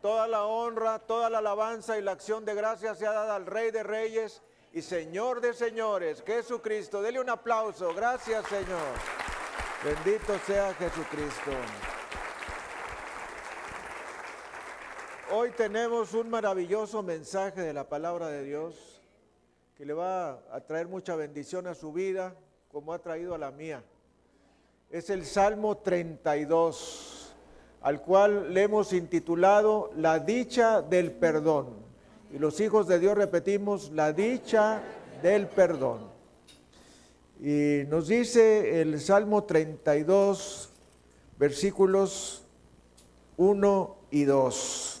toda la honra, toda la alabanza y la acción de gracias sea dada al Rey de Reyes y Señor de Señores, Jesucristo. Dele un aplauso. Gracias, Señor. Bendito sea Jesucristo. Hoy tenemos un maravilloso mensaje de la palabra de Dios que le va a traer mucha bendición a su vida, como ha traído a la mía. Es el Salmo 32 al cual le hemos intitulado La dicha del perdón. Y los hijos de Dios repetimos, la dicha del perdón. Y nos dice el Salmo 32, versículos 1 y 2.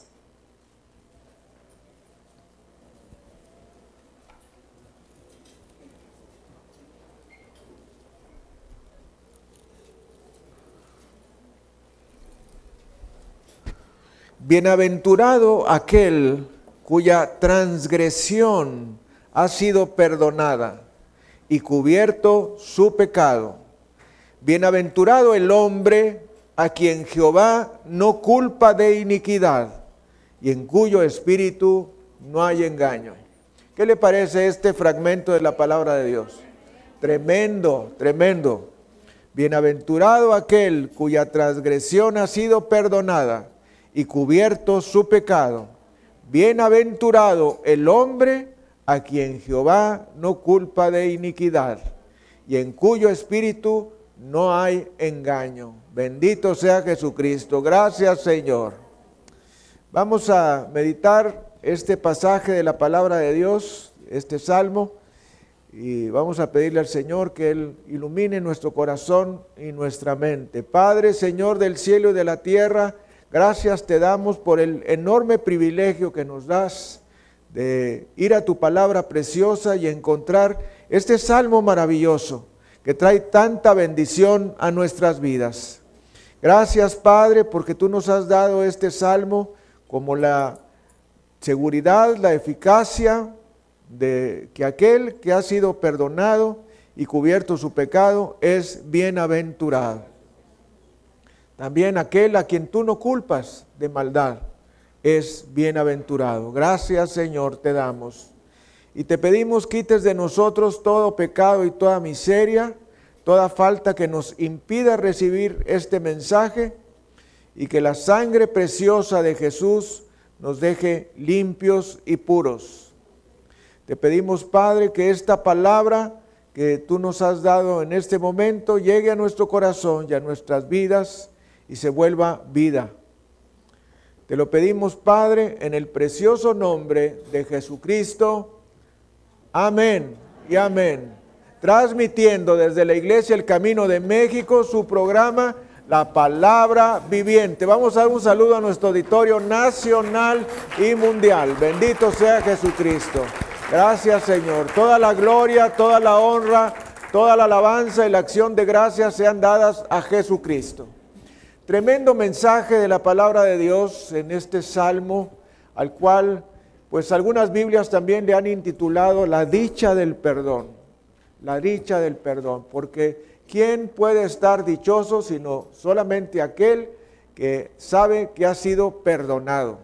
Bienaventurado aquel cuya transgresión ha sido perdonada y cubierto su pecado. Bienaventurado el hombre a quien Jehová no culpa de iniquidad y en cuyo espíritu no hay engaño. ¿Qué le parece este fragmento de la palabra de Dios? Tremendo, tremendo. Bienaventurado aquel cuya transgresión ha sido perdonada y cubierto su pecado. Bienaventurado el hombre a quien Jehová no culpa de iniquidad y en cuyo espíritu no hay engaño. Bendito sea Jesucristo. Gracias Señor. Vamos a meditar este pasaje de la palabra de Dios, este salmo, y vamos a pedirle al Señor que Él ilumine nuestro corazón y nuestra mente. Padre, Señor del cielo y de la tierra, Gracias te damos por el enorme privilegio que nos das de ir a tu palabra preciosa y encontrar este salmo maravilloso que trae tanta bendición a nuestras vidas. Gracias Padre porque tú nos has dado este salmo como la seguridad, la eficacia de que aquel que ha sido perdonado y cubierto su pecado es bienaventurado. También aquel a quien tú no culpas de maldad es bienaventurado. Gracias Señor te damos. Y te pedimos quites de nosotros todo pecado y toda miseria, toda falta que nos impida recibir este mensaje y que la sangre preciosa de Jesús nos deje limpios y puros. Te pedimos, Padre, que esta palabra que tú nos has dado en este momento llegue a nuestro corazón y a nuestras vidas y se vuelva vida. Te lo pedimos, Padre, en el precioso nombre de Jesucristo. Amén y amén. Transmitiendo desde la Iglesia El Camino de México su programa La Palabra Viviente. Vamos a dar un saludo a nuestro auditorio nacional y mundial. Bendito sea Jesucristo. Gracias, Señor. Toda la gloria, toda la honra, toda la alabanza y la acción de gracias sean dadas a Jesucristo. Tremendo mensaje de la palabra de Dios en este salmo, al cual pues algunas Biblias también le han intitulado La dicha del perdón, la dicha del perdón, porque ¿quién puede estar dichoso sino solamente aquel que sabe que ha sido perdonado?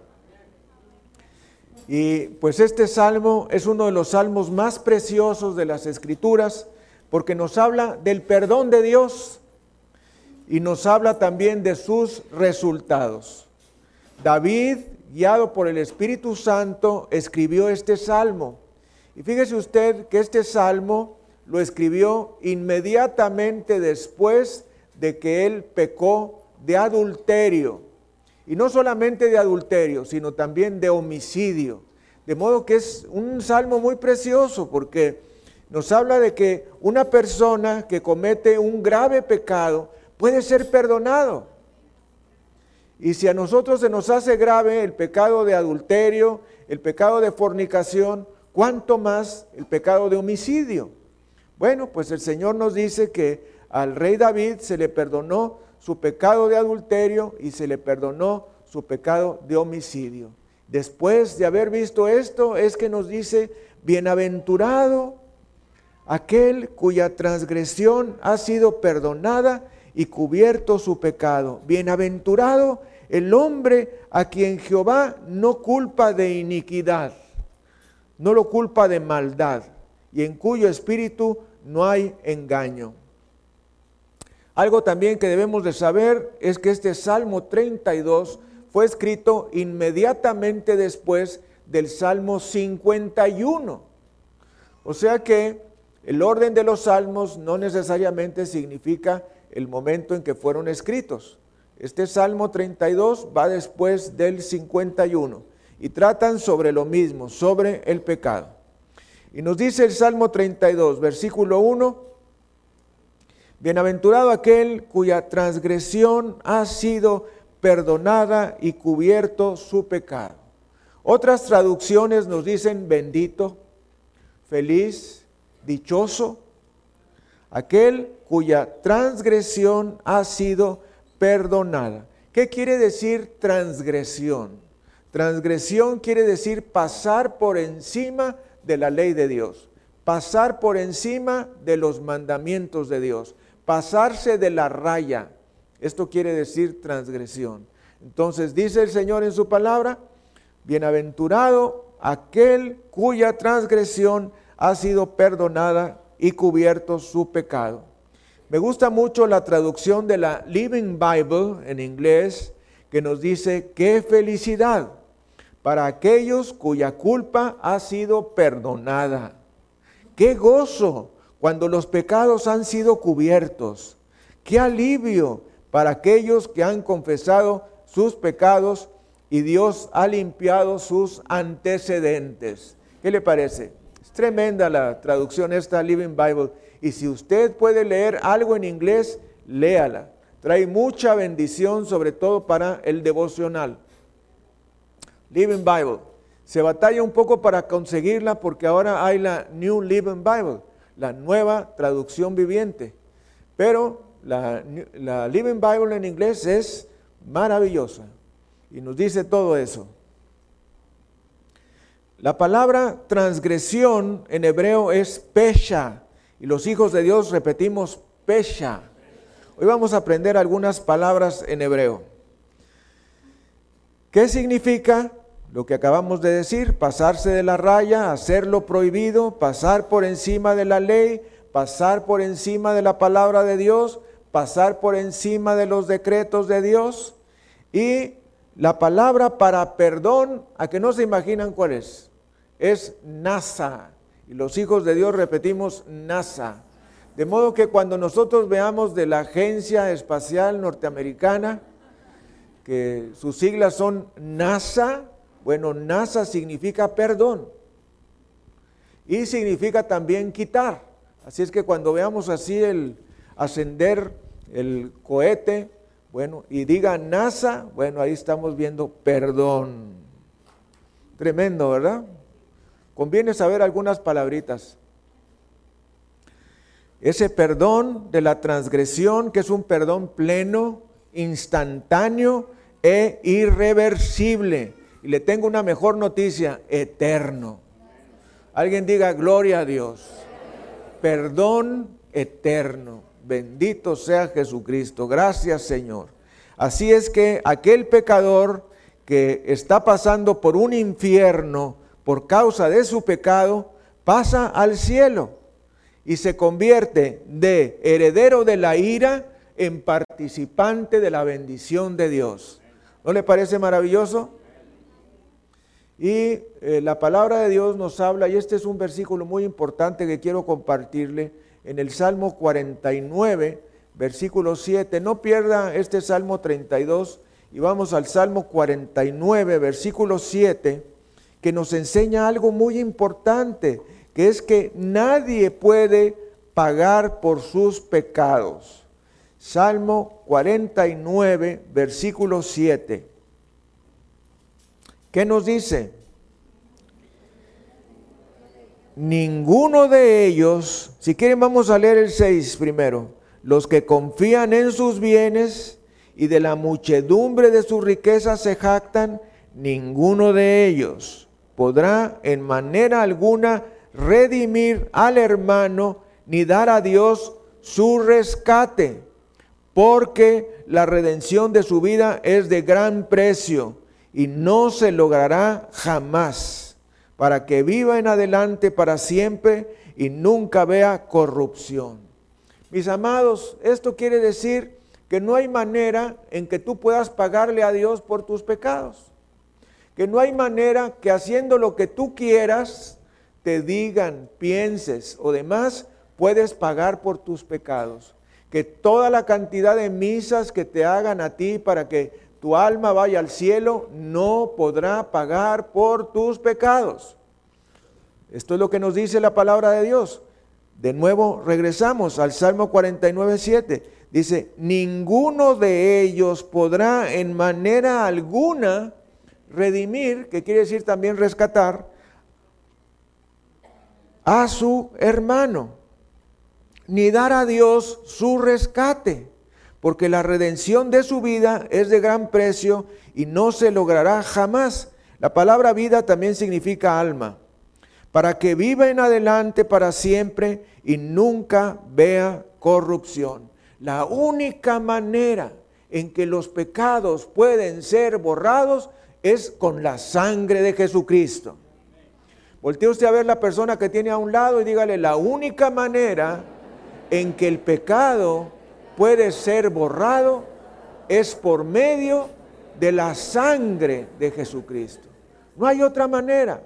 Y pues este salmo es uno de los salmos más preciosos de las escrituras, porque nos habla del perdón de Dios y nos habla también de sus resultados. David, guiado por el Espíritu Santo, escribió este salmo. Y fíjese usted que este salmo lo escribió inmediatamente después de que él pecó de adulterio. Y no solamente de adulterio, sino también de homicidio. De modo que es un salmo muy precioso porque nos habla de que una persona que comete un grave pecado puede ser perdonado. Y si a nosotros se nos hace grave el pecado de adulterio, el pecado de fornicación, ¿cuánto más el pecado de homicidio? Bueno, pues el Señor nos dice que al rey David se le perdonó su pecado de adulterio y se le perdonó su pecado de homicidio. Después de haber visto esto, es que nos dice, bienaventurado aquel cuya transgresión ha sido perdonada y cubierto su pecado. Bienaventurado el hombre a quien Jehová no culpa de iniquidad, no lo culpa de maldad, y en cuyo espíritu no hay engaño. Algo también que debemos de saber es que este Salmo 32 fue escrito inmediatamente después del Salmo 51. O sea que el orden de los salmos no necesariamente significa el momento en que fueron escritos. Este Salmo 32 va después del 51 y tratan sobre lo mismo, sobre el pecado. Y nos dice el Salmo 32, versículo 1, Bienaventurado aquel cuya transgresión ha sido perdonada y cubierto su pecado. Otras traducciones nos dicen bendito, feliz, dichoso, aquel cuya transgresión ha sido perdonada. ¿Qué quiere decir transgresión? Transgresión quiere decir pasar por encima de la ley de Dios, pasar por encima de los mandamientos de Dios, pasarse de la raya. Esto quiere decir transgresión. Entonces dice el Señor en su palabra, bienaventurado aquel cuya transgresión ha sido perdonada y cubierto su pecado. Me gusta mucho la traducción de la Living Bible en inglés que nos dice, qué felicidad para aquellos cuya culpa ha sido perdonada. Qué gozo cuando los pecados han sido cubiertos. Qué alivio para aquellos que han confesado sus pecados y Dios ha limpiado sus antecedentes. ¿Qué le parece? Es tremenda la traducción esta Living Bible. Y si usted puede leer algo en inglés, léala. Trae mucha bendición, sobre todo para el devocional. Living Bible. Se batalla un poco para conseguirla porque ahora hay la New Living Bible, la nueva traducción viviente. Pero la, Living Bible en inglés es maravillosa y nos dice todo eso. La palabra transgresión en hebreo es pesha y los hijos de Dios repetimos pesha. Hoy vamos a aprender algunas palabras en hebreo. ¿Qué significa lo que acabamos de decir? Pasarse de la raya, hacer lo prohibido, pasar por encima de la ley, pasar por encima de la palabra de Dios, pasar por encima de los decretos de Dios. Y la palabra para perdón, a que no se imaginan cuál es, es NASA. Y los hijos de Dios repetimos NASA. De modo que cuando nosotros veamos de la Agencia Espacial Norteamericana, que sus siglas son NASA, bueno, NASA significa perdón y significa también quitar. Así es que cuando veamos así el ascender el cohete, bueno, y diga NASA, bueno, ahí estamos viendo perdón. Tremendo, ¿verdad? Conviene saber algunas palabritas. Ese perdón de la transgresión, que es un perdón pleno, instantáneo e irreversible. Y le tengo una mejor noticia, eterno. Alguien diga, gloria a Dios. Perdón eterno. Bendito sea Jesucristo. Gracias Señor. Así es que aquel pecador que está pasando por un infierno por causa de su pecado, pasa al cielo y se convierte de heredero de la ira en participante de la bendición de Dios. ¿No le parece maravilloso? Y eh, la palabra de Dios nos habla, y este es un versículo muy importante que quiero compartirle, en el Salmo 49, versículo 7. No pierda este Salmo 32 y vamos al Salmo 49, versículo 7, que nos enseña algo muy importante, que es que nadie puede pagar por sus pecados. Salmo 49, versículo 7. ¿Qué nos dice? ninguno de ellos, si quieren vamos a leer el 6 primero, los que confían en sus bienes y de la muchedumbre de sus riquezas se jactan, ninguno de ellos podrá en manera alguna redimir al hermano ni dar a Dios su rescate. porque la redención de su vida es de gran precio y no se logrará jamás, para que viva en adelante para siempre y nunca vea corrupción. Mis amados, esto quiere decir que no hay manera en que tú puedas pagarle a Dios por tus pecados. Que no hay manera que haciendo lo que tú quieras, te digan, pienses o demás, puedes pagar por tus pecados. Que toda la cantidad de misas que te hagan a ti para que tu alma vaya al cielo no podrá pagar por tus pecados. Esto es lo que nos dice la palabra de Dios. De nuevo regresamos al Salmo 49, 7. Dice, ninguno de ellos podrá en manera alguna redimir, que quiere decir también rescatar, a su hermano, ni dar a Dios su rescate, porque la redención de su vida es de gran precio y no se logrará jamás. La palabra vida también significa alma, para que viva en adelante para siempre y nunca vea corrupción. La única manera en que los pecados pueden ser borrados es con la sangre de Jesucristo. Voltee usted a ver la persona que tiene a un lado y dígale, la única manera en que el pecado puede ser borrado es por medio de la sangre de Jesucristo. No hay otra manera.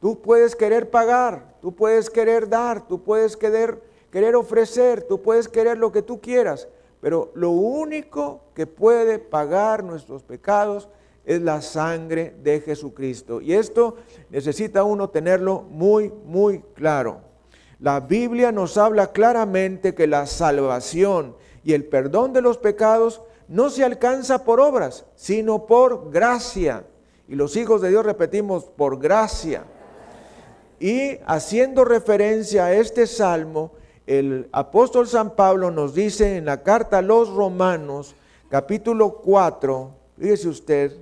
Tú puedes querer pagar, tú puedes querer dar, tú puedes querer, querer ofrecer, tú puedes querer lo que tú quieras, pero lo único que puede pagar nuestros pecados es la sangre de Jesucristo. Y esto necesita uno tenerlo muy, muy claro. La Biblia nos habla claramente que la salvación y el perdón de los pecados no se alcanza por obras, sino por gracia. Y los hijos de Dios repetimos, por gracia. Y haciendo referencia a este salmo, el apóstol San Pablo nos dice en la carta a los romanos, capítulo 4, fíjese usted,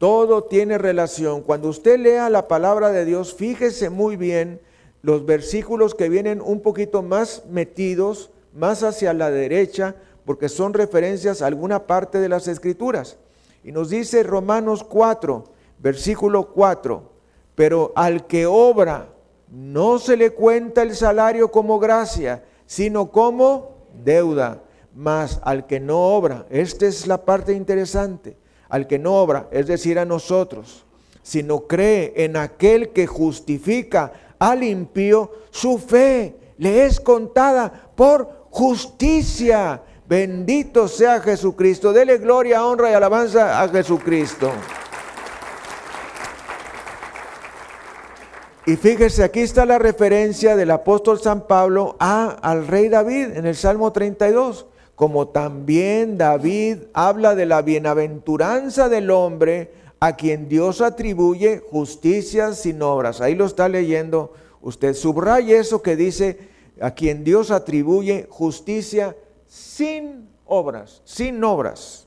todo tiene relación. Cuando usted lea la palabra de Dios, fíjese muy bien los versículos que vienen un poquito más metidos, más hacia la derecha, porque son referencias a alguna parte de las escrituras. Y nos dice Romanos 4, versículo 4, pero al que obra no se le cuenta el salario como gracia, sino como deuda. Mas al que no obra, esta es la parte interesante, al que no obra, es decir, a nosotros, sino cree en aquel que justifica al impío, su fe le es contada por justicia. Bendito sea Jesucristo. Dele gloria, honra y alabanza a Jesucristo. Y fíjese, aquí está la referencia del apóstol San Pablo a, al rey David en el Salmo 32 como también David habla de la bienaventuranza del hombre a quien Dios atribuye justicia sin obras. Ahí lo está leyendo usted. Subraya eso que dice a quien Dios atribuye justicia sin obras, sin obras.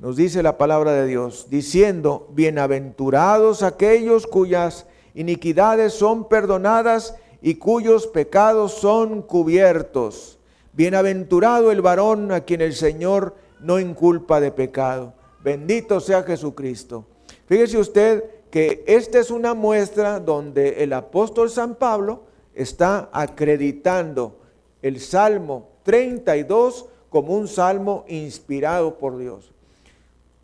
Nos dice la palabra de Dios, diciendo, bienaventurados aquellos cuyas iniquidades son perdonadas y cuyos pecados son cubiertos. Bienaventurado el varón a quien el Señor no inculpa de pecado. Bendito sea Jesucristo. Fíjese usted que esta es una muestra donde el apóstol San Pablo está acreditando el Salmo 32 como un salmo inspirado por Dios.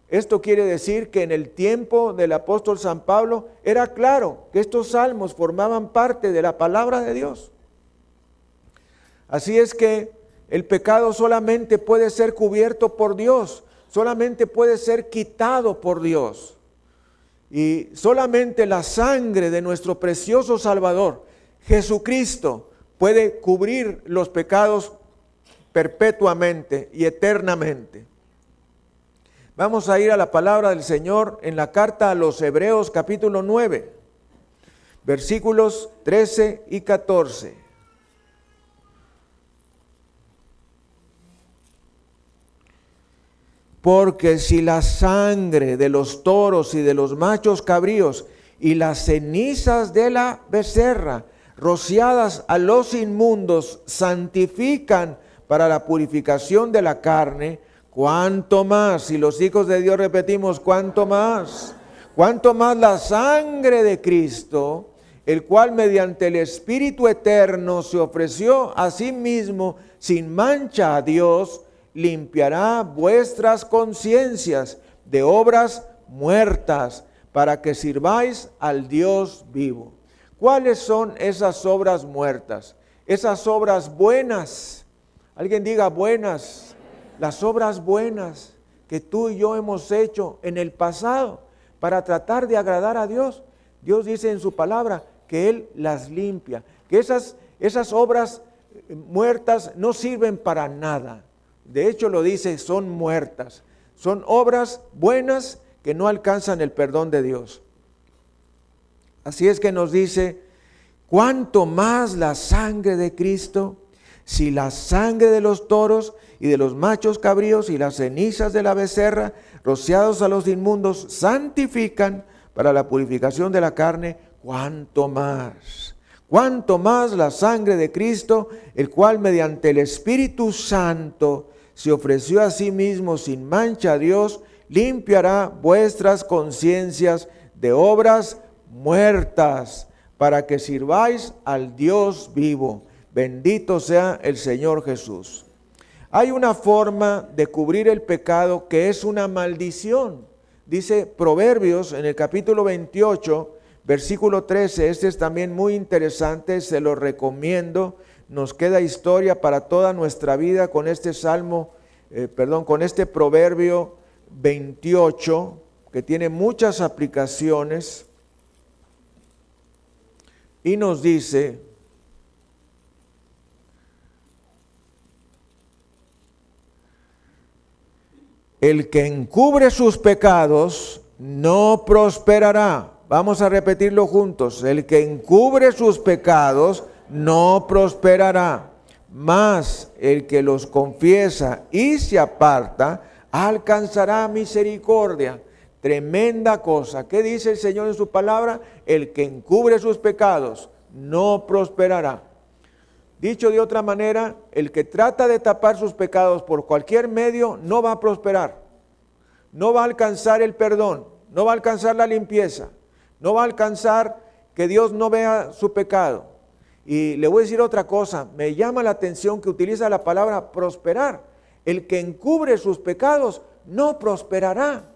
Esto quiere decir que en el tiempo del apóstol San Pablo era claro que estos salmos formaban parte de la palabra de Dios. Así es que el pecado solamente puede ser cubierto por Dios, solamente puede ser quitado por Dios. Y solamente la sangre de nuestro precioso Salvador, Jesucristo, puede cubrir los pecados perpetuamente y eternamente. Vamos a ir a la palabra del Señor en la carta a los Hebreos capítulo 9, versículos 13 y 14. Porque si la sangre de los toros y de los machos cabríos y las cenizas de la becerra, rociadas a los inmundos, santifican para la purificación de la carne, cuánto más, si los hijos de Dios repetimos, cuánto más, cuánto más la sangre de Cristo, el cual mediante el Espíritu Eterno se ofreció a sí mismo sin mancha a Dios, limpiará vuestras conciencias de obras muertas para que sirváis al Dios vivo. ¿Cuáles son esas obras muertas? Esas obras buenas. Alguien diga buenas. Las obras buenas que tú y yo hemos hecho en el pasado para tratar de agradar a Dios. Dios dice en su palabra que Él las limpia, que esas, esas obras muertas no sirven para nada. De hecho lo dice, son muertas. Son obras buenas que no alcanzan el perdón de Dios. Así es que nos dice, ¿cuánto más la sangre de Cristo? Si la sangre de los toros y de los machos cabríos y las cenizas de la becerra, rociados a los inmundos, santifican para la purificación de la carne, ¿cuánto más? ¿Cuánto más la sangre de Cristo, el cual mediante el Espíritu Santo se ofreció a sí mismo sin mancha a Dios, limpiará vuestras conciencias de obras muertas, para que sirváis al Dios vivo. Bendito sea el Señor Jesús. Hay una forma de cubrir el pecado que es una maldición. Dice Proverbios en el capítulo 28, versículo 13, este es también muy interesante, se lo recomiendo. Nos queda historia para toda nuestra vida con este salmo, eh, perdón, con este proverbio 28, que tiene muchas aplicaciones y nos dice, el que encubre sus pecados no prosperará. Vamos a repetirlo juntos. El que encubre sus pecados no prosperará. Mas el que los confiesa y se aparta alcanzará misericordia. Tremenda cosa. ¿Qué dice el Señor en su palabra? El que encubre sus pecados no prosperará. Dicho de otra manera, el que trata de tapar sus pecados por cualquier medio no va a prosperar. No va a alcanzar el perdón, no va a alcanzar la limpieza, no va a alcanzar que Dios no vea su pecado. Y le voy a decir otra cosa, me llama la atención que utiliza la palabra prosperar. El que encubre sus pecados no prosperará.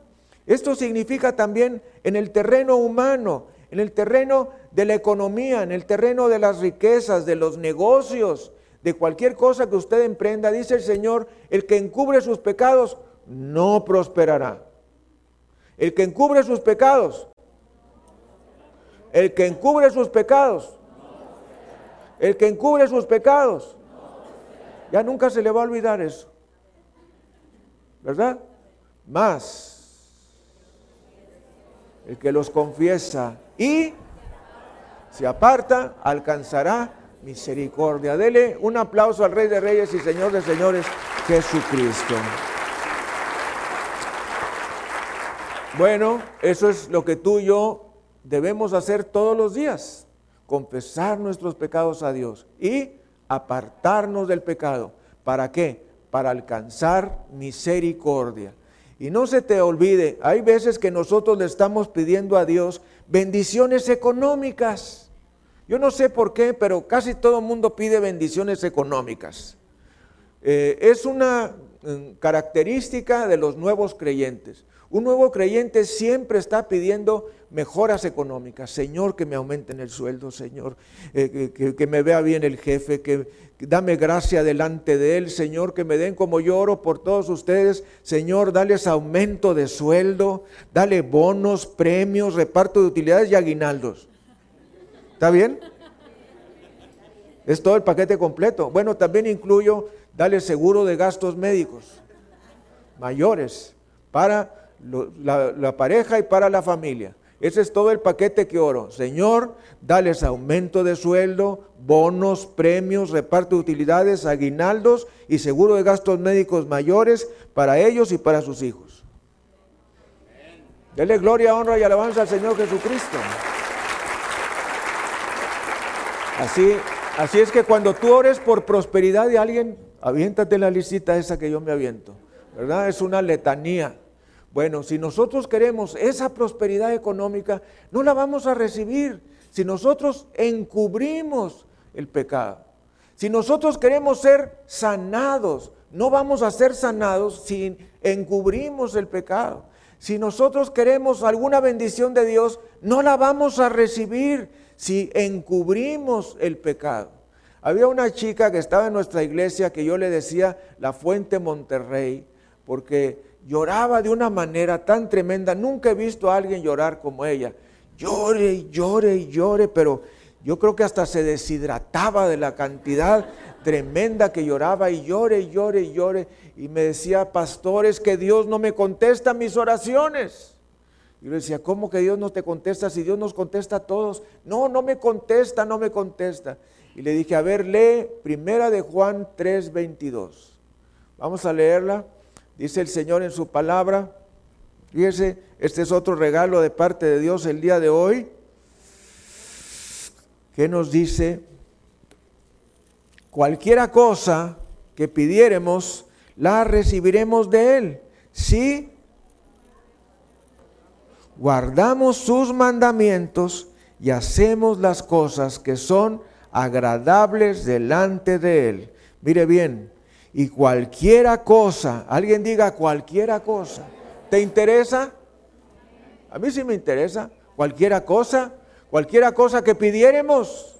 Esto significa también en el terreno humano, en el terreno de la economía, en el terreno de las riquezas, de los negocios, de cualquier cosa que usted emprenda, dice el Señor, el que encubre sus pecados no prosperará. El que encubre sus pecados, el que encubre sus pecados, el que encubre sus pecados, ya nunca se le va a olvidar eso. ¿Verdad? Más el que los confiesa y se aparta, alcanzará misericordia. Dele un aplauso al Rey de Reyes y Señor de Señores, Jesucristo. Bueno, eso es lo que tú y yo debemos hacer todos los días, confesar nuestros pecados a Dios y apartarnos del pecado. ¿Para qué? Para alcanzar misericordia. Y no se te olvide, hay veces que nosotros le estamos pidiendo a Dios bendiciones económicas. Yo no sé por qué, pero casi todo el mundo pide bendiciones económicas. Eh, es una mm, característica de los nuevos creyentes. Un nuevo creyente siempre está pidiendo mejoras económicas. Señor, que me aumenten el sueldo, Señor, eh, que, me vea bien el jefe, que, dame gracia delante de él, Señor, que me den como yo oro por todos ustedes. Señor, dales aumento de sueldo, dale bonos, premios, reparto de utilidades y aguinaldos. ¿Está bien? Es todo el paquete completo. Bueno, también incluyo, dale seguro de gastos médicos mayores para la, pareja y para la familia. Ese es todo el paquete que oro. Señor, dales aumento de sueldo, bonos, premios, reparto de utilidades, aguinaldos y seguro de gastos médicos mayores para ellos y para sus hijos. Dele gloria, honra y alabanza al Señor Jesucristo. Así, así es que cuando tú ores por prosperidad de alguien, Aviéntate la listita esa que yo me aviento, ¿verdad? Es una letanía. Bueno, si nosotros queremos esa prosperidad económica, no la vamos a recibir si nosotros encubrimos el pecado. Si nosotros queremos ser sanados, no vamos a ser sanados si encubrimos el pecado. Si nosotros queremos alguna bendición de Dios, no la vamos a recibir si encubrimos el pecado. Había una chica que estaba en nuestra iglesia que yo le decía la Fuente Monterrey, porque lloraba de una manera tan tremenda. Nunca he visto a alguien llorar como ella. Llore y llore y llore, pero yo creo que hasta se deshidrataba de la cantidad tremenda que lloraba y llore y llore y llore. Y me decía, pastores, que Dios no me contesta mis oraciones. Y yo decía, ¿cómo que Dios no te contesta si Dios nos contesta a todos? No, no me contesta, no me contesta. Y le dije, a ver, lee primera de Juan 3:22. Vamos a leerla. Dice el Señor en su palabra. Fíjese, este es otro regalo de parte de Dios el día de hoy. ¿Qué nos dice? Cualquiera cosa que pidiéremos, la recibiremos de Él. Si guardamos sus mandamientos y hacemos las cosas que son agradables delante de Él. Mire bien, y cualquiera cosa, alguien diga cualquiera cosa, ¿te interesa? A mí sí me interesa, cualquiera cosa, cualquiera cosa que pidiéremos,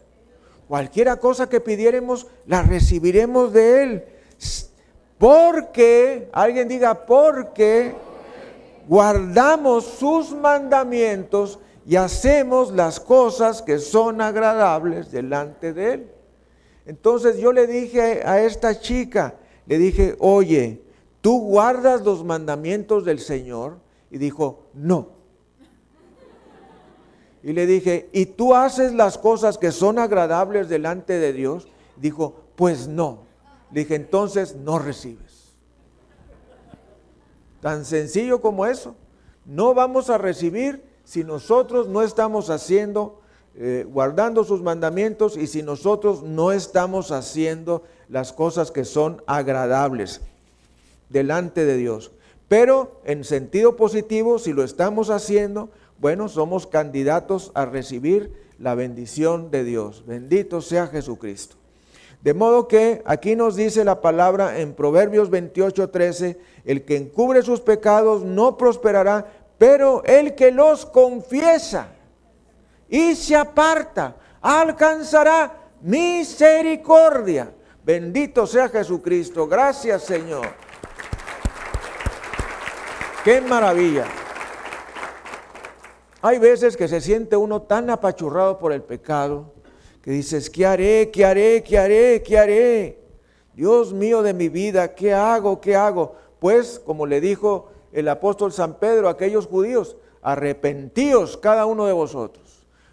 cualquiera cosa que pidiéremos, la recibiremos de Él. Porque, alguien diga, porque guardamos sus mandamientos y hacemos las cosas que son agradables delante de Él. Entonces yo le dije a esta chica, le dije, oye, ¿tú guardas los mandamientos del Señor? Y dijo, no. Y le dije, ¿y tú haces las cosas que son agradables delante de Dios? Dijo, pues no. Le dije, entonces no recibes. Tan sencillo como eso. No vamos a recibir si nosotros no estamos haciendo, eh, guardando sus mandamientos y si nosotros no estamos haciendo las cosas que son agradables delante de Dios. Pero en sentido positivo, si lo estamos haciendo, bueno, somos candidatos a recibir la bendición de Dios. Bendito sea Jesucristo. De modo que aquí nos dice la palabra en Proverbios 28, 13, el que encubre sus pecados no prosperará, pero el que los confiesa y se aparta alcanzará misericordia. Bendito sea Jesucristo. Gracias Señor. Qué maravilla. Hay veces que se siente uno tan apachurrado por el pecado que dices, ¿qué haré? ¿Qué haré? ¿Qué haré? ¿Qué haré? Dios mío de mi vida, ¿qué hago? ¿Qué hago? Pues, como le dijo el apóstol San Pedro a aquellos judíos, arrepentíos cada uno de vosotros.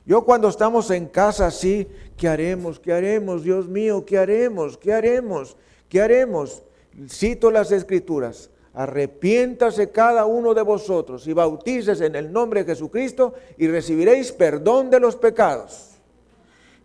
Yo cuando estamos en casa así, ¿qué haremos? ¿Qué haremos? Dios mío, ¿qué haremos? ¿Qué haremos? ¿Qué haremos? Cito las escrituras. Arrepiéntase cada uno de vosotros y bautícese en el nombre de Jesucristo y recibiréis perdón de los pecados.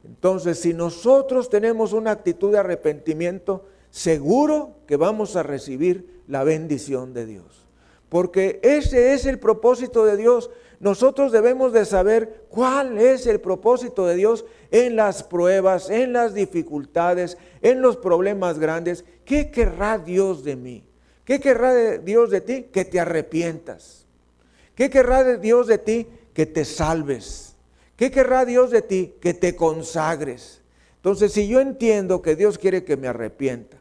Entonces, si nosotros tenemos una actitud de arrepentimiento, seguro que vamos a recibir la bendición de Dios porque ese es el propósito de Dios. Nosotros debemos de saber cuál es el propósito de Dios en las pruebas, en las dificultades, en los problemas grandes. ¿Qué querrá Dios de mí? ¿Qué querrá Dios de ti? Que te arrepientas. ¿Qué querrá Dios de ti? Que te salves. ¿Qué querrá Dios de ti? Que te consagres. Entonces, si yo entiendo que Dios quiere que me arrepienta,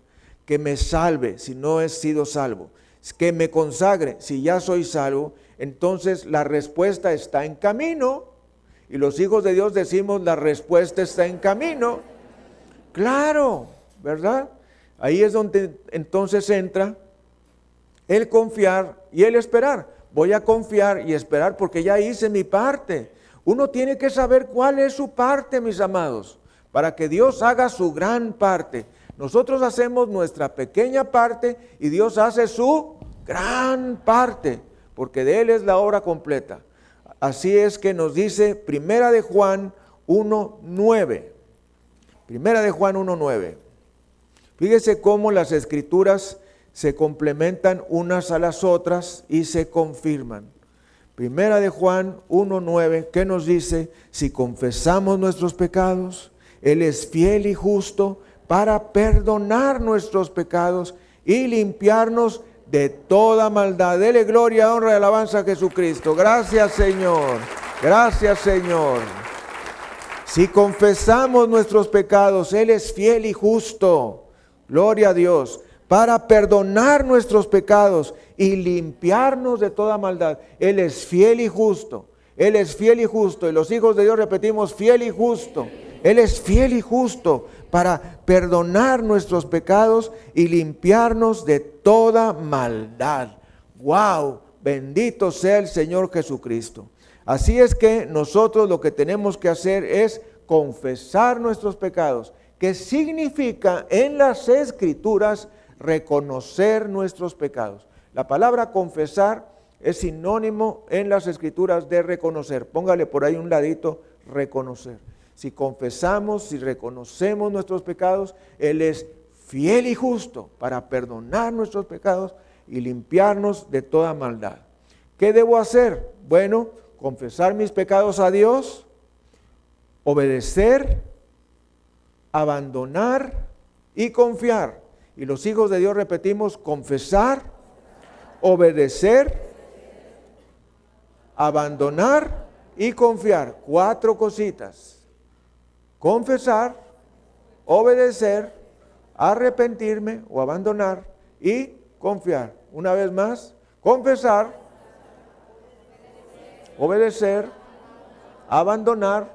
que me salve si no he sido salvo, que me consagre, si ya soy salvo, entonces la respuesta está en camino. Y los hijos de Dios decimos, la respuesta está en camino. Claro, ¿verdad? Ahí es donde entonces entra el confiar y el esperar. Voy a confiar y esperar porque ya hice mi parte. Uno tiene que saber cuál es su parte, mis amados, para que Dios haga su gran parte. Nosotros hacemos nuestra pequeña parte y Dios hace su gran parte, porque de Él es la obra completa. Así es que nos dice Primera de Juan 1.9. Primera de Juan 1.9. Fíjese cómo las escrituras se complementan unas a las otras y se confirman. Primera de Juan 1.9, ¿qué nos dice? Si confesamos nuestros pecados, Él es fiel y justo para perdonar nuestros pecados y limpiarnos de toda maldad. Dele gloria, honra y alabanza a Jesucristo. Gracias Señor. Gracias Señor. Si confesamos nuestros pecados, Él es fiel y justo. Gloria a Dios. Para perdonar nuestros pecados y limpiarnos de toda maldad. Él es fiel y justo. Él es fiel y justo. Y los hijos de Dios repetimos, fiel y justo. Él es fiel y justo para perdonar nuestros pecados y limpiarnos de toda maldad. ¡Wow! Bendito sea el Señor Jesucristo. Así es que nosotros lo que tenemos que hacer es confesar nuestros pecados, que significa en las escrituras reconocer nuestros pecados. La palabra confesar es sinónimo en las escrituras de reconocer. Póngale por ahí un ladito, reconocer. Si confesamos, si reconocemos nuestros pecados, Él es fiel y justo para perdonar nuestros pecados y limpiarnos de toda maldad. ¿Qué debo hacer? Bueno, confesar mis pecados a Dios, obedecer, abandonar y confiar. Y los hijos de Dios repetimos, confesar, obedecer, abandonar y confiar. Cuatro cositas. Confesar, obedecer, arrepentirme o abandonar y confiar. Una vez más, confesar, obedecer, abandonar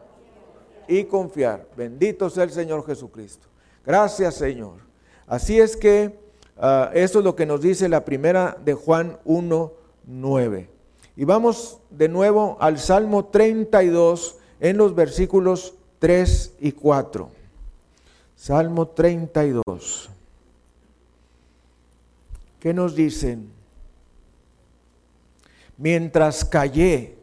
y confiar. Bendito sea el Señor Jesucristo. Gracias Señor. Así es que uh, eso es lo que nos dice la primera de Juan 1, 9. Y vamos de nuevo al Salmo 32 en los versículos 3 y 4. Salmo 32. ¿Qué nos dicen? Mientras callé,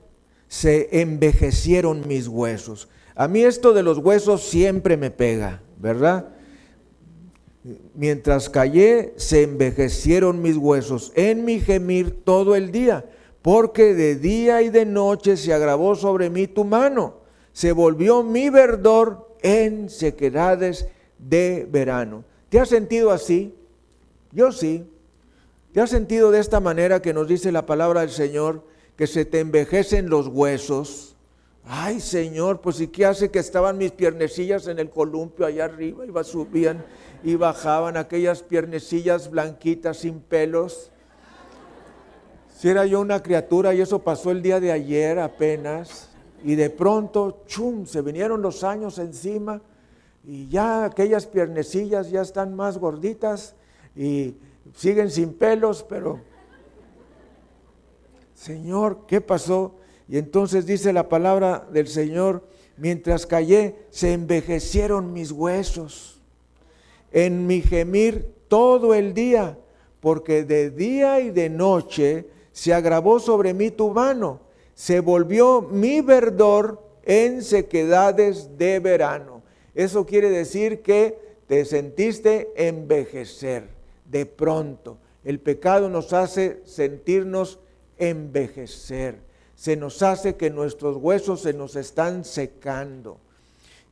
se envejecieron mis huesos. A mí esto de los huesos siempre me pega, ¿verdad? Mientras callé, se envejecieron mis huesos en mi gemir todo el día, porque de día y de noche se agravó sobre mí tu mano, se volvió mi verdor en sequedades de verano. ¿Te has sentido así? Yo sí. ¿Te has sentido de esta manera que nos dice la palabra del Señor? que se te envejecen los huesos. Ay, Señor, pues ¿y qué hace que estaban mis piernecillas en el columpio allá arriba? Iba, subían y bajaban aquellas piernecillas blanquitas sin pelos. Si era yo una criatura y eso pasó el día de ayer apenas, y de pronto, chum, se vinieron los años encima y ya aquellas piernecillas ya están más gorditas y siguen sin pelos, pero Señor, ¿qué pasó? Y entonces dice la palabra del Señor, mientras callé, se envejecieron mis huesos. En mi gemir todo el día, porque de día y de noche se agravó sobre mí tu mano, se volvió mi verdor en sequedades de verano. Eso quiere decir que te sentiste envejecer de pronto. El pecado nos hace sentirnos envejecer. Se nos hace que nuestros huesos se nos están secando.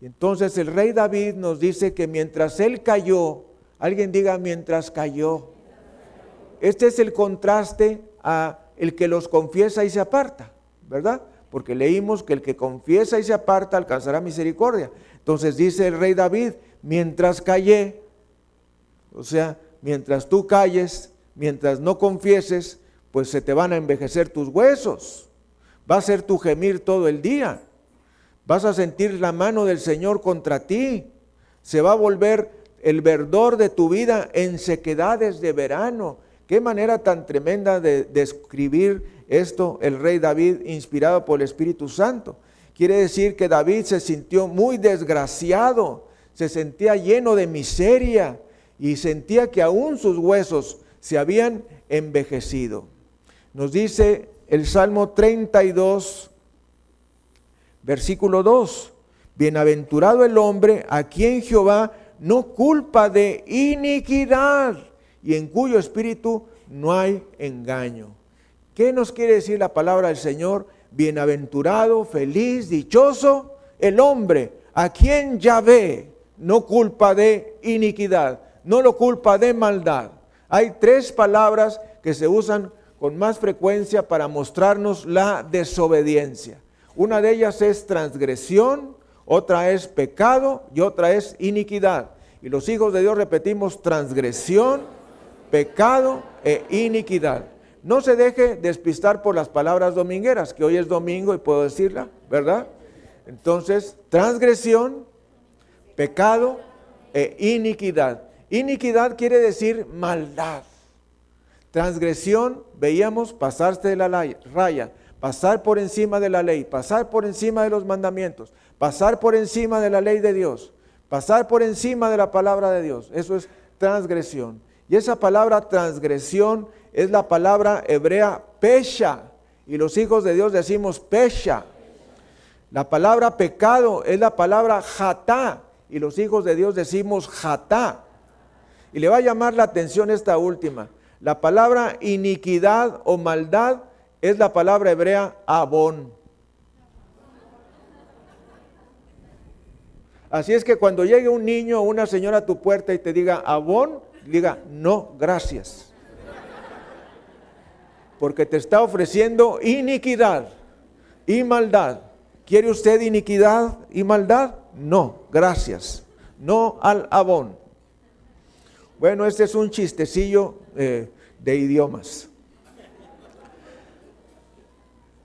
Entonces el rey David nos dice que mientras él cayó, alguien diga mientras cayó. Este es el contraste a el que los confiesa y se aparta, ¿verdad? Porque leímos que el que confiesa y se aparta alcanzará misericordia. Entonces dice el rey David, mientras callé, o sea, mientras tú calles, mientras no confieses, pues se te van a envejecer tus huesos. Va a ser tu gemir todo el día. Vas a sentir la mano del Señor contra ti. Se va a volver el verdor de tu vida en sequedades de verano. Qué manera tan tremenda de describir esto el rey David inspirado por el Espíritu Santo. Quiere decir que David se sintió muy desgraciado, se sentía lleno de miseria y sentía que aún sus huesos se habían envejecido. Nos dice el Salmo 32, versículo 2. Bienaventurado el hombre a quien Jehová no culpa de iniquidad y en cuyo espíritu no hay engaño. ¿Qué nos quiere decir la palabra del Señor? Bienaventurado, feliz, dichoso el hombre a quien ve no culpa de iniquidad, no lo culpa de maldad. Hay tres palabras que se usan con más frecuencia para mostrarnos la desobediencia. Una de ellas es transgresión, otra es pecado y otra es iniquidad. Y los hijos de Dios repetimos transgresión, pecado e iniquidad. No se deje despistar por las palabras domingueras, que hoy es domingo y puedo decirla, ¿verdad? Entonces, transgresión, pecado e iniquidad. Iniquidad quiere decir maldad. Transgresión, veíamos pasarse de la raya, pasar por encima de la ley, pasar por encima de los mandamientos, pasar por encima de la ley de Dios, pasar por encima de la palabra de Dios. Eso es transgresión. Y esa palabra transgresión es la palabra hebrea pesha. Y los hijos de Dios decimos pesha. La palabra pecado es la palabra jatá. Y los hijos de Dios decimos jatá. Y le va a llamar la atención esta última. La palabra iniquidad o maldad es la palabra hebrea abón. Así es que cuando llegue un niño o una señora a tu puerta y te diga abón, diga no, gracias. Porque te está ofreciendo iniquidad y maldad. ¿Quiere usted iniquidad y maldad? No, gracias. No al abón. Bueno, este es un chistecillo eh, de idiomas.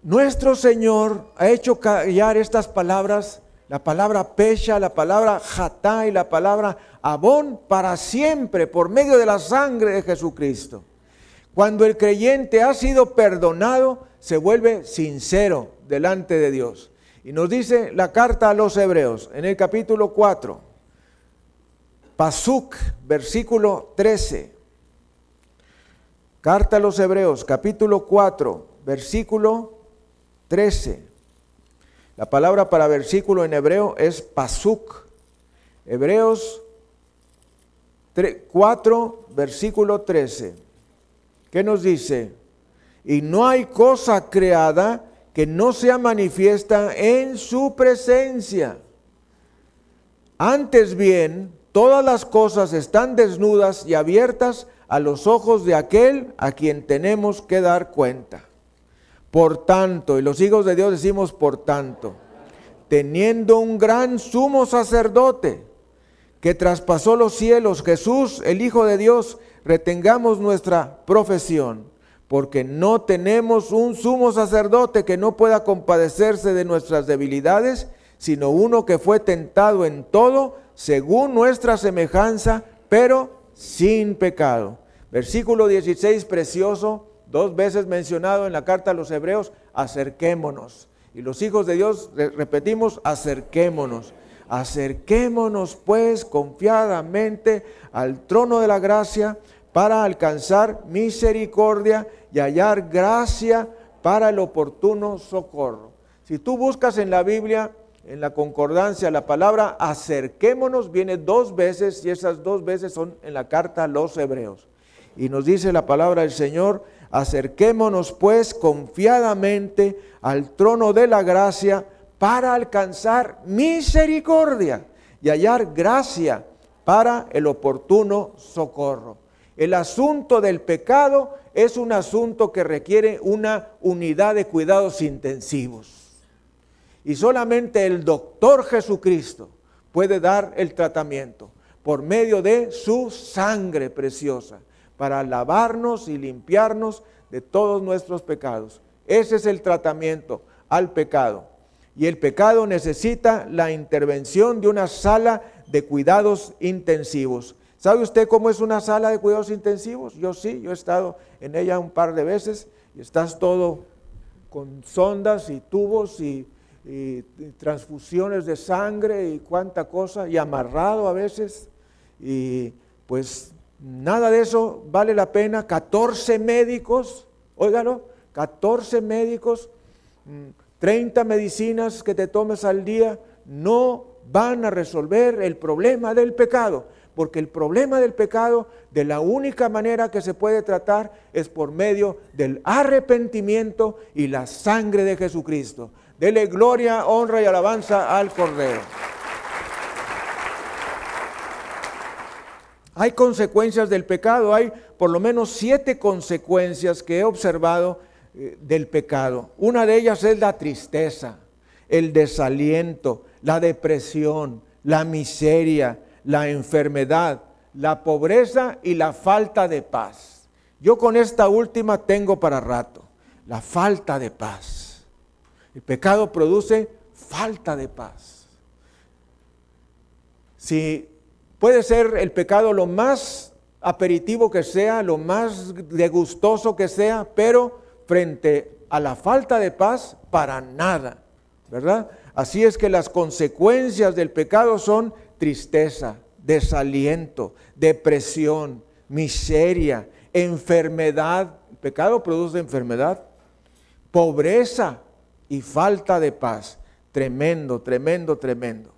Nuestro Señor ha hecho callar estas palabras, la palabra pecha, la palabra jatá y la palabra abón para siempre por medio de la sangre de Jesucristo. Cuando el creyente ha sido perdonado, se vuelve sincero delante de Dios. Y nos dice la carta a los hebreos en el capítulo 4, Pasuk, versículo 13. Carta a los hebreos, capítulo 4, versículo 13. La palabra para versículo en hebreo es Pasuk. Hebreos 4, versículo 13. ¿Qué nos dice? Y no hay cosa creada que no sea manifiesta en su presencia. Antes bien, todas las cosas están desnudas y abiertas a los ojos de aquel a quien tenemos que dar cuenta. Por tanto, y los hijos de Dios decimos por tanto, teniendo un gran sumo sacerdote que traspasó los cielos, Jesús, el Hijo de Dios, retengamos nuestra profesión porque no tenemos un sumo sacerdote que no pueda compadecerse de nuestras debilidades, sino uno que fue tentado en todo según nuestra semejanza, pero sin pecado. Versículo 16, precioso, dos veces mencionado en la carta a los hebreos, acerquémonos. Y los hijos de Dios, repetimos, acerquémonos. Acerquémonos pues confiadamente al trono de la gracia para alcanzar misericordia y hallar gracia para el oportuno socorro. Si tú buscas en la Biblia, en la concordancia, la palabra acerquémonos viene dos veces y esas dos veces son en la carta a los hebreos. Y nos dice la palabra del Señor, acerquémonos pues confiadamente al trono de la gracia para alcanzar misericordia y hallar gracia para el oportuno socorro. El asunto del pecado es un asunto que requiere una unidad de cuidados intensivos. Y solamente el doctor Jesucristo puede dar el tratamiento por medio de su sangre preciosa para lavarnos y limpiarnos de todos nuestros pecados. Ese es el tratamiento al pecado. Y el pecado necesita la intervención de una sala de cuidados intensivos. ¿Sabe usted cómo es una sala de cuidados intensivos? Yo sí, yo he estado en ella un par de veces estás todo con sondas y tubos y, transfusiones de sangre y cuánta cosa, y amarrado a veces. Y pues nada de eso vale la pena. 14 médicos, óigalo, 14 médicos, 30 mm, medicinas que te tomes al día, no van a resolver el problema del pecado. Porque el problema del pecado, de la única manera que se puede tratar, es por medio del arrepentimiento y la sangre de Jesucristo. Dele gloria, honra y alabanza al Cordero. Hay consecuencias del pecado, hay por lo menos siete consecuencias que he observado del pecado. Una de ellas es la tristeza, el desaliento, la depresión, la miseria, la enfermedad, la pobreza y la falta de paz. Yo con esta última tengo para rato, la falta de paz. El pecado produce falta de paz. Si Puede ser el pecado lo más aperitivo que sea, lo más degustoso que sea, pero frente a la falta de paz, para nada, ¿verdad? Así es que las consecuencias del pecado son tristeza, desaliento, depresión, miseria, enfermedad. El pecado produce enfermedad, pobreza y falta de paz. Tremendo, tremendo, tremendo.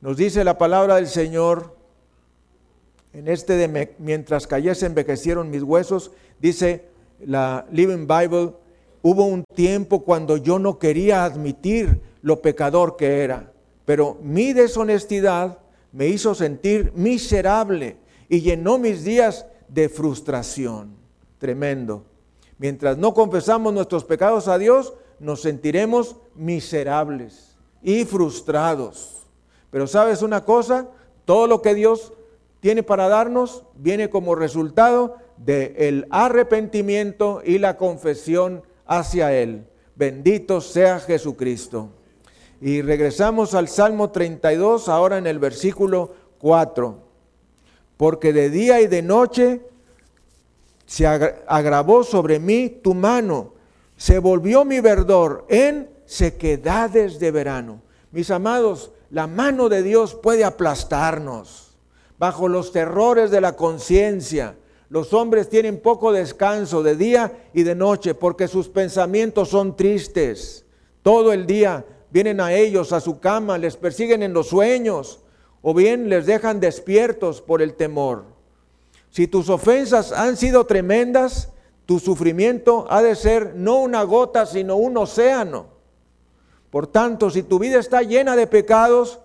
Nos dice la palabra del Señor en este de mientras cayese envejecieron mis huesos, dice la Living Bible, hubo un tiempo cuando yo no quería admitir lo pecador que era, pero mi deshonestidad me hizo sentir miserable y llenó mis días de frustración. Tremendo. Mientras no confesamos nuestros pecados a Dios, nos sentiremos miserables y frustrados. Pero sabes una cosa, todo lo que Dios tiene para darnos viene como resultado del arrepentimiento y la confesión hacia Él. Bendito sea Jesucristo. Y regresamos al Salmo 32, ahora en el versículo 4. Porque de día y de noche se agravó sobre mí tu mano, se volvió mi verdor en sequedades de verano. Mis amados, la mano de Dios puede aplastarnos bajo los terrores de la conciencia. Los hombres tienen poco descanso de día y de noche porque sus pensamientos son tristes. Todo el día vienen a ellos, a su cama, les persiguen en los sueños o bien les dejan despiertos por el temor. Si tus ofensas han sido tremendas, tu sufrimiento ha de ser no una gota, sino un océano. Por tanto, si tu vida está llena de pecados,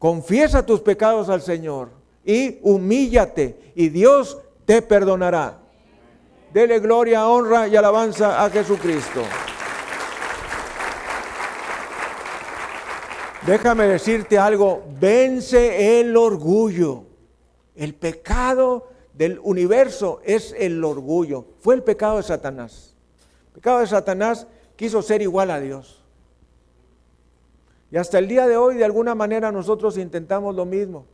confiesa tus pecados al Señor y humíllate y Dios te perdonará. Dele gloria, honra y alabanza a Jesucristo. Déjame decirte algo, vence el orgullo. El pecado del universo es el orgullo. Fue el pecado de Satanás. El pecado de Satanás quiso ser igual a Dios. Y hasta el día de hoy, de alguna manera, nosotros intentamos lo mismo.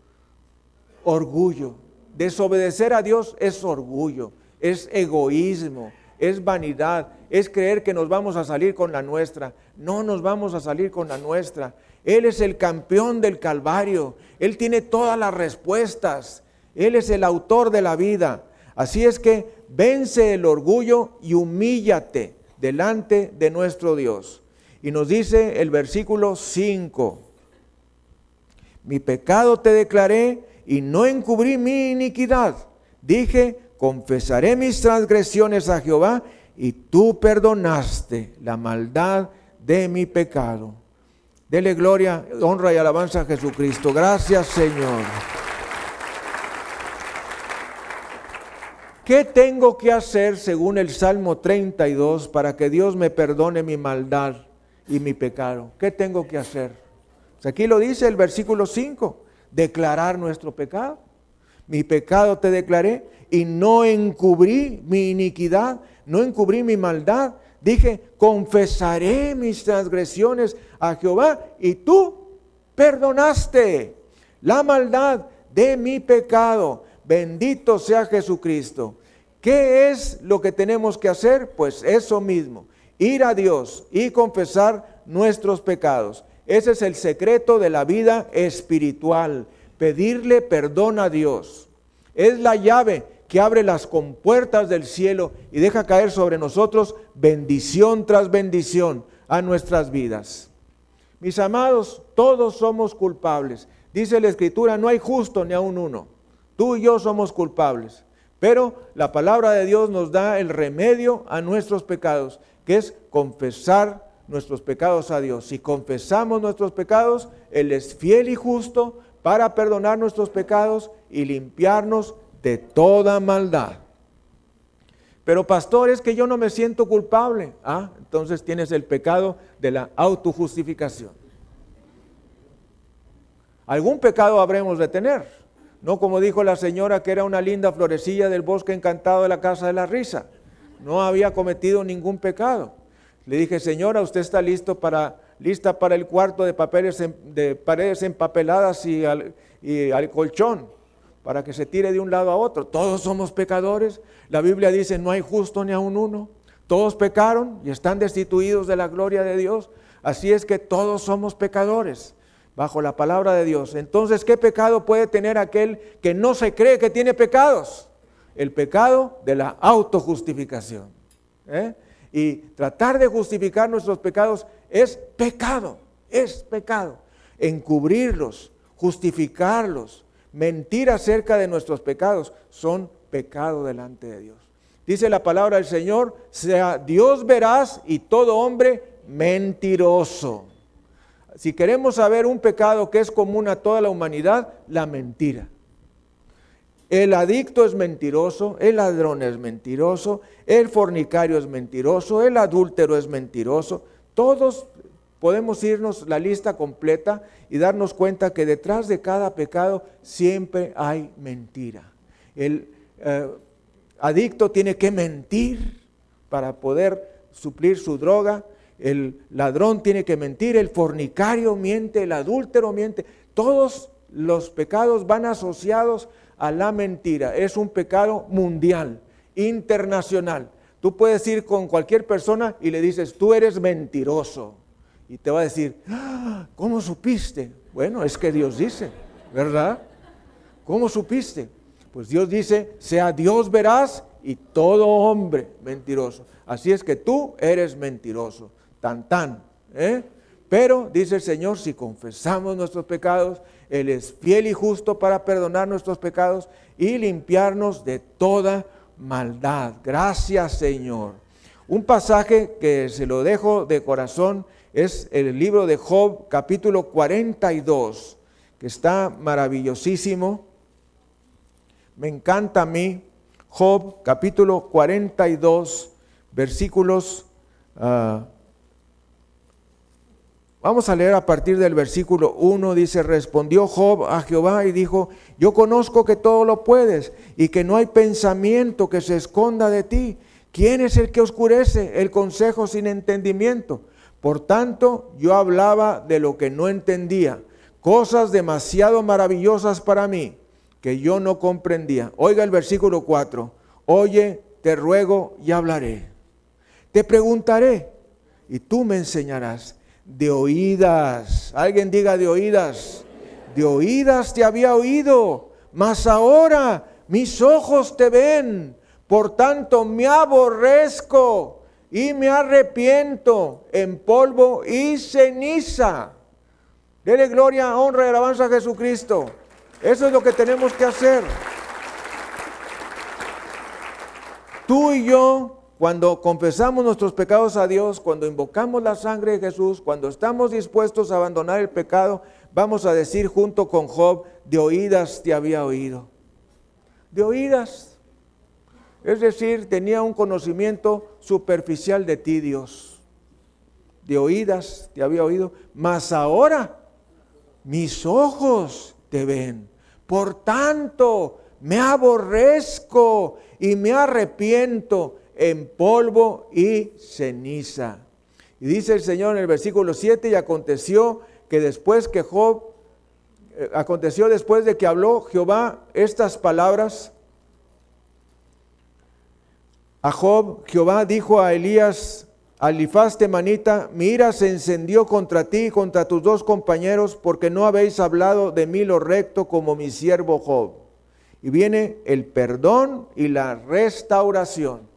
Orgullo. Desobedecer a Dios es orgullo, es egoísmo, es vanidad, es creer que nos vamos a salir con la nuestra. No nos vamos a salir con la nuestra. Él es el campeón del Calvario. Él tiene todas las respuestas. Él es el autor de la vida. Así es que vence el orgullo y humíllate delante de nuestro Dios. Y nos dice el versículo 5, mi pecado te declaré y no encubrí mi iniquidad. Dije, confesaré mis transgresiones a Jehová y tú perdonaste la maldad de mi pecado. Dele gloria, honra y alabanza a Jesucristo. Gracias Señor. ¿Qué tengo que hacer según el Salmo 32 para que Dios me perdone mi maldad? y mi pecado. ¿Qué tengo que hacer? Pues aquí lo dice el versículo 5, declarar nuestro pecado. Mi pecado te declaré y no encubrí mi iniquidad, no encubrí mi maldad. Dije, confesaré mis transgresiones a Jehová y tú perdonaste la maldad de mi pecado. Bendito sea Jesucristo. ¿Qué es lo que tenemos que hacer? Pues eso mismo ir a Dios y confesar nuestros pecados. Ese es el secreto de la vida espiritual, pedirle perdón a Dios. Es la llave que abre las compuertas del cielo y deja caer sobre nosotros bendición tras bendición a nuestras vidas. Mis amados, todos somos culpables. Dice la Escritura, no hay justo ni aun uno. Tú y yo somos culpables. Pero la palabra de Dios nos da el remedio a nuestros pecados, que es confesar nuestros pecados a Dios. Si confesamos nuestros pecados, Él es fiel y justo para perdonar nuestros pecados y limpiarnos de toda maldad. Pero pastor, es que yo no me siento culpable. Ah, entonces tienes el pecado de la autojustificación. Algún pecado habremos de tener. No como dijo la señora que era una linda florecilla del bosque encantado de la casa de la risa. No había cometido ningún pecado. Le dije, señora, usted está lista para el cuarto de, papeles, de paredes empapeladas y al colchón para que se tire de un lado a otro. Todos somos pecadores. La Biblia dice, no hay justo ni aun uno. Todos pecaron y están destituidos de la gloria de Dios. Así es que todos somos pecadores bajo la palabra de Dios. Entonces, ¿qué pecado puede tener aquel que no se cree que tiene pecados? El pecado de la autojustificación. ¿eh? Y tratar de justificar nuestros pecados es pecado, es pecado. Encubrirlos, justificarlos, mentir acerca de nuestros pecados son pecado delante de Dios. Dice la palabra del Señor, sea Dios verás y todo hombre mentiroso. Si queremos saber un pecado que es común a toda la humanidad, la mentira. El adicto es mentiroso, el ladrón es mentiroso, el fornicario es mentiroso, el adúltero es mentiroso. Todos podemos irnos la lista completa y darnos cuenta que detrás de cada pecado siempre hay mentira. El eh, adicto tiene que mentir para poder suplir su droga, el ladrón tiene que mentir, el fornicario miente, el adúltero miente. Todos los pecados van asociados a la mentira. Es un pecado mundial, internacional. Tú puedes ir con cualquier persona y le dices, tú eres mentiroso. Y te va a decir, ah, ¿cómo supiste? Bueno, es que Dios dice, ¿verdad? ¿Cómo supiste? Pues Dios dice, sea Dios verás y todo hombre mentiroso. Así es que tú eres mentiroso, tan tan. ¿eh? Pero, dice el Señor, si confesamos nuestros pecados, Él es fiel y justo para perdonar nuestros pecados y limpiarnos de toda maldad. Gracias, Señor. Un pasaje que se lo dejo de corazón es el libro de Job capítulo 42, que está maravillosísimo. Me encanta a mí. Job capítulo 42, versículos... Ah, vamos a leer a partir del versículo 1, dice, respondió Job a Jehová y dijo, yo conozco que todo lo puedes y que no hay pensamiento que se esconda de ti. ¿Quién es el que oscurece el consejo sin entendimiento? Por tanto, yo hablaba de lo que no entendía, cosas demasiado maravillosas para mí que yo no comprendía. Oiga el versículo 4, oye, te ruego y hablaré. Te preguntaré y tú me enseñarás de oídas. Alguien diga de oídas. De oídas te había oído, mas ahora mis ojos te ven. Por tanto, me aborrezco y me arrepiento en polvo y ceniza. Dele gloria, honra y alabanza a Jesucristo. Eso es lo que tenemos que hacer. Tú y yo, cuando confesamos nuestros pecados a Dios, cuando invocamos la sangre de Jesús, cuando estamos dispuestos a abandonar el pecado, vamos a decir junto con Job, de oídas te había oído. De oídas. Es decir, tenía un conocimiento superficial de ti, Dios. De oídas te había oído, mas ahora mis ojos te ven. Por tanto, me aborrezco y me arrepiento en polvo y ceniza. Y dice el Señor en el versículo 7, y aconteció que después que Job, eh, aconteció después de que habló Jehová estas palabras, a Job, Jehová dijo a Elías, Alifaz temanita, mi ira se encendió contra ti y contra tus dos compañeros, porque no habéis hablado de mí lo recto como mi siervo Job. Y viene el perdón y la restauración.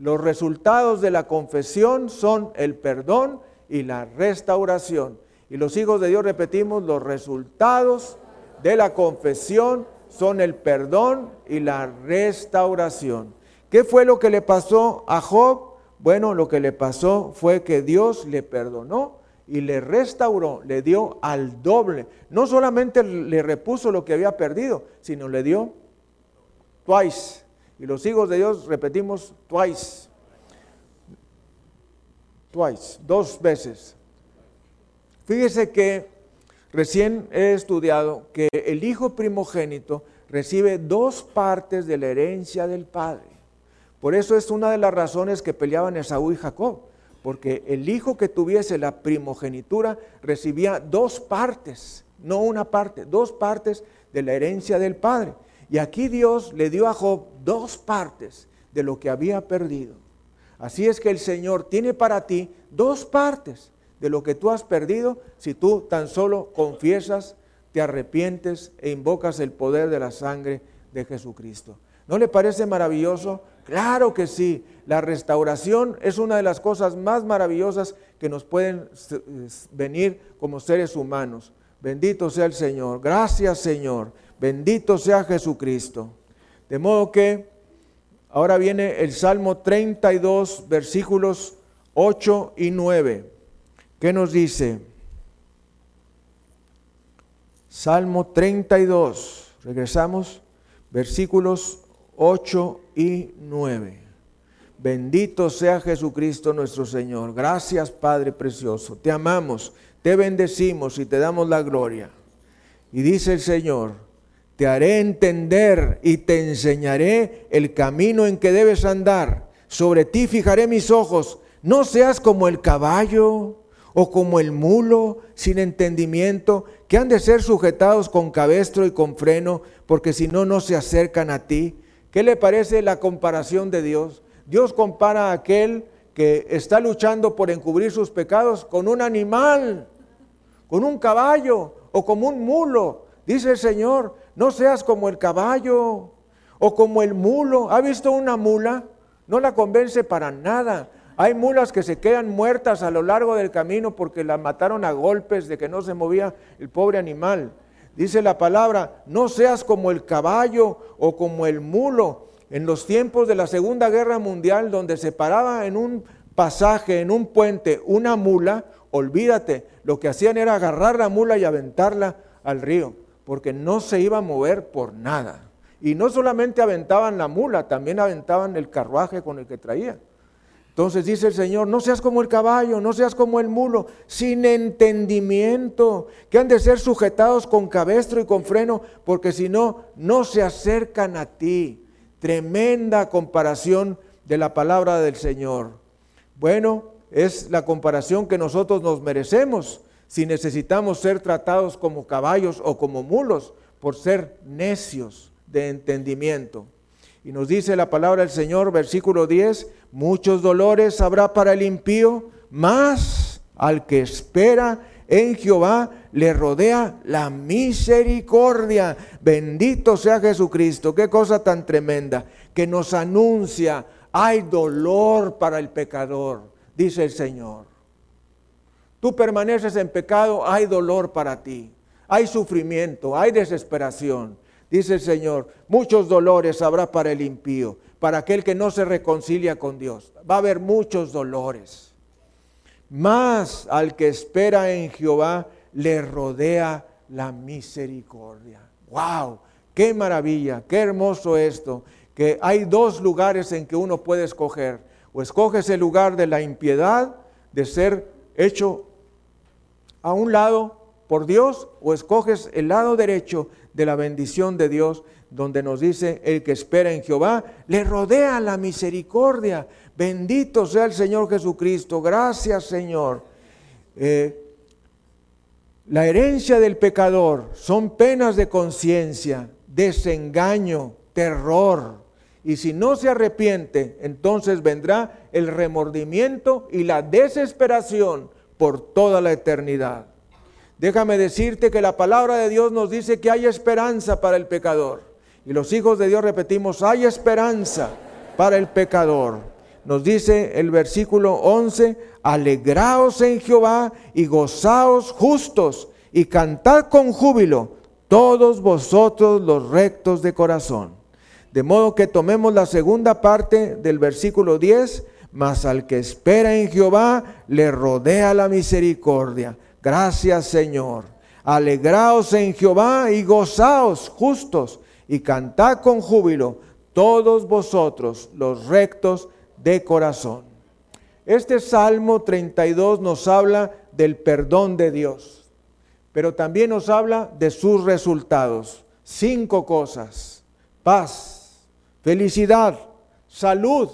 Los resultados de la confesión son el perdón y la restauración. Y los hijos de Dios repetimos, los resultados de la confesión son el perdón y la restauración. ¿Qué fue lo que le pasó a Job? Bueno, lo que le pasó fue que Dios le perdonó y le restauró, le dio al doble. No solamente le repuso lo que había perdido, sino le dio twice. Y los hijos de Dios repetimos twice. Twice, dos veces. Fíjese que recién he estudiado que el hijo primogénito recibe dos partes de la herencia del padre. Por eso es una de las razones que peleaban Esaú y Jacob, porque el hijo que tuviese la primogenitura recibía dos partes, no una parte, dos partes de la herencia del padre. Y aquí Dios le dio a Job dos partes de lo que había perdido. Así es que el Señor tiene para ti dos partes de lo que tú has perdido si tú tan solo confiesas, te arrepientes e invocas el poder de la sangre de Jesucristo. ¿No le parece maravilloso? Claro que sí. La restauración es una de las cosas más maravillosas que nos pueden venir como seres humanos. Bendito sea el Señor. Gracias Señor. Bendito sea Jesucristo. De modo que ahora viene el Salmo 32, versículos 8 y 9. ¿Qué nos dice? Salmo 32, regresamos, versículos 8 y 9. Bendito sea Jesucristo nuestro Señor. Gracias Padre Precioso. Te amamos, te bendecimos y te damos la gloria. Y dice el Señor, te haré entender y te enseñaré el camino en que debes andar. Sobre ti fijaré mis ojos. No seas como el caballo o como el mulo sin entendimiento, que han de ser sujetados con cabestro y con freno, porque si no, no se acercan a ti. ¿Qué le parece la comparación de Dios? Dios compara a aquel que está luchando por encubrir sus pecados con un animal, con un caballo o como un mulo. Dice el Señor, no seas como el caballo o como el mulo. ¿Ha visto una mula? No la convence para nada. Hay mulas que se quedan muertas a lo largo del camino porque las mataron a golpes de que no se movía el pobre animal. Dice la palabra, no seas como el caballo o como el mulo. En los tiempos de la Segunda Guerra Mundial, donde se paraba en un pasaje, en un puente, una mula, olvídate, lo que hacían era agarrar la mula y aventarla al río, porque no se iba a mover por nada. Y no solamente aventaban la mula, también aventaban el carruaje con el que traía. Entonces dice el Señor, no seas como el caballo, no seas como el mulo, sin entendimiento, que han de ser sujetados con cabestro y con freno, porque si no, no se acercan a ti. Tremenda comparación de la palabra del Señor. Bueno, es la comparación que nosotros nos merecemos si necesitamos ser tratados como caballos o como mulos por ser necios de entendimiento. Y nos dice la palabra del Señor, versículo 10, muchos dolores habrá para el impío, más al que espera en Jehová le rodea la misericordia. Bendito sea Jesucristo. Qué cosa tan tremenda que nos anuncia, hay dolor para el pecador, dice el Señor. Tú permaneces en pecado, hay dolor para ti, hay sufrimiento, hay desesperación. Dice el Señor, muchos dolores habrá para el impío, para aquel que no se reconcilia con Dios. Va a haber muchos dolores. Más al que espera en Jehová le rodea la misericordia. ¡Wow! ¡Qué maravilla! ¡Qué hermoso esto! Que hay dos lugares en que uno puede escoger. O escoges el lugar de la impiedad, de ser hecho a un lado por Dios, o escoges el lado derecho de la bendición de Dios, donde nos dice, el que espera en Jehová, le rodea la misericordia. Bendito sea el Señor Jesucristo. Gracias Señor. Eh, la herencia del pecador son penas de conciencia, desengaño, terror. Y si no se arrepiente, entonces vendrá el remordimiento y la desesperación por toda la eternidad. Déjame decirte que la palabra de Dios nos dice que hay esperanza para el pecador. Y los hijos de Dios repetimos, hay esperanza para el pecador. nos dice el versículo 11, alegraos en Jehová y gozaos justos y cantad con júbilo todos vosotros los rectos de corazón. De modo que tomemos la segunda parte del versículo 10, mas al que espera en Jehová le rodea la misericordia. Gracias Señor. Alegraos en Jehová y gozaos justos y cantad con júbilo todos vosotros los rectos de corazón. Este Salmo 32 nos habla del perdón de Dios, pero también nos habla de sus resultados. Cinco cosas. Paz, felicidad, salud,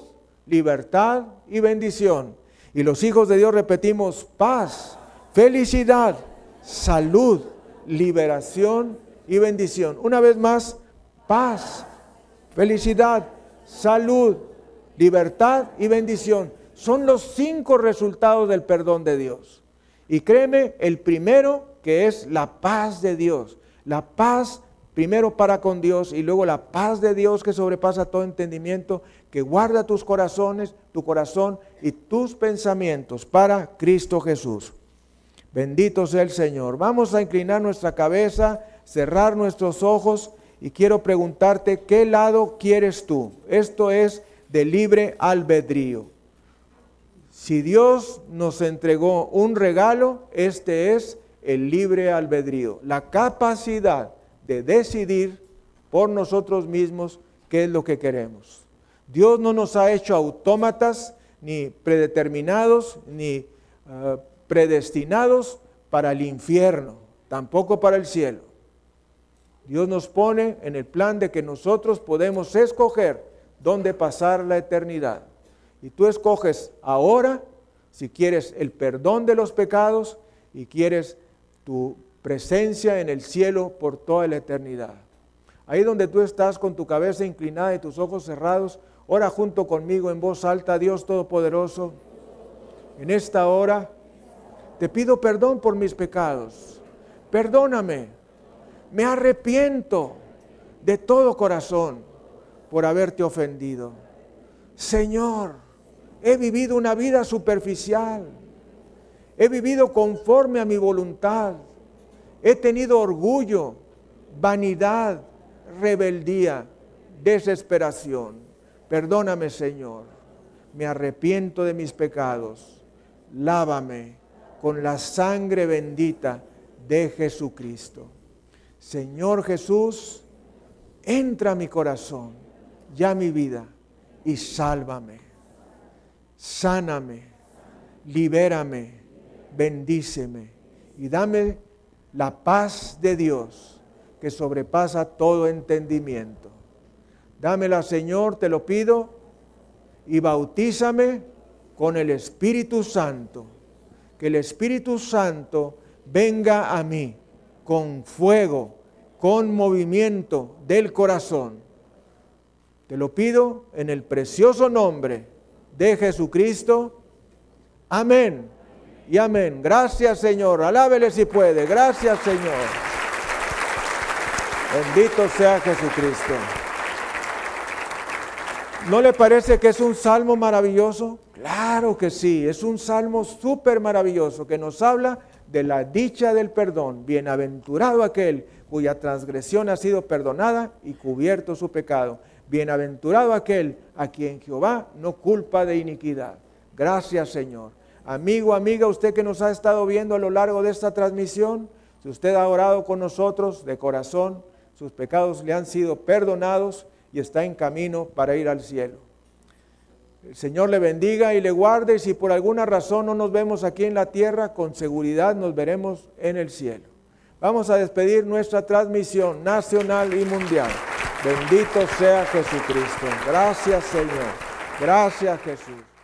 libertad y bendición. Y los hijos de Dios repetimos paz, felicidad, salud, liberación y bendición. Una vez más, paz, felicidad, salud, libertad y bendición. Son los cinco resultados del perdón de Dios. Y créeme, el primero que es la paz de Dios. La paz primero para con Dios y luego la paz de Dios que sobrepasa todo entendimiento, que guarda tus corazones, tu corazón y tus pensamientos para Cristo Jesús. Bendito sea el Señor. Vamos a inclinar nuestra cabeza, cerrar nuestros ojos y quiero preguntarte, ¿qué lado quieres tú? Esto es de libre albedrío. Si Dios nos entregó un regalo, este es el libre albedrío, la capacidad de decidir por nosotros mismos qué es lo que queremos. Dios no nos ha hecho autómatas, ni predeterminados, ni ah, predestinados para el infierno, tampoco para el cielo. Dios nos pone en el plan de que nosotros podemos escoger dónde pasar la eternidad. Y tú escoges ahora si quieres el perdón de los pecados y quieres tu presencia en el cielo por toda la eternidad. Ahí donde tú estás con tu cabeza inclinada y tus ojos cerrados, ora junto conmigo en voz alta, Dios Todopoderoso. En esta hora te pido perdón por mis pecados. Perdóname. Me arrepiento de todo corazón por haberte ofendido. Señor, he vivido una vida superficial. He vivido conforme a mi voluntad. He tenido orgullo, vanidad, rebeldía, desesperación. Perdóname, Señor. Me arrepiento de mis pecados. Lávame con la sangre bendita de Jesucristo. Señor Jesús, entra a mi corazón, ya mi vida, y sálvame. Sáname, libérame, bendíceme y dame la paz de Dios que sobrepasa todo entendimiento. Dámela, Señor, te lo pido, y bautízame con el Espíritu Santo. Que el Espíritu Santo venga a mí con fuego, con movimiento del corazón. Te lo pido en el precioso nombre de Jesucristo. Amén y amén. Gracias Señor. Alábele si puede. Gracias Señor. Bendito sea Jesucristo. ¿No le parece que es un salmo maravilloso? Claro que sí, es un salmo súper maravilloso que nos habla de la dicha del perdón. Bienaventurado aquel cuya transgresión ha sido perdonada y cubierto su pecado. Bienaventurado aquel a quien Jehová no culpa de iniquidad. Gracias Señor. Amigo, amiga, usted que nos ha estado viendo a lo largo de esta transmisión, si usted ha orado con nosotros de corazón, sus pecados le han sido perdonados y está en camino para ir al cielo. El Señor le bendiga y le guarde. Y si por alguna razón no nos vemos aquí en la tierra, con seguridad nos veremos en el cielo. Vamos a despedir nuestra transmisión nacional y mundial. Bendito sea Jesucristo. Gracias Señor. Gracias Jesús.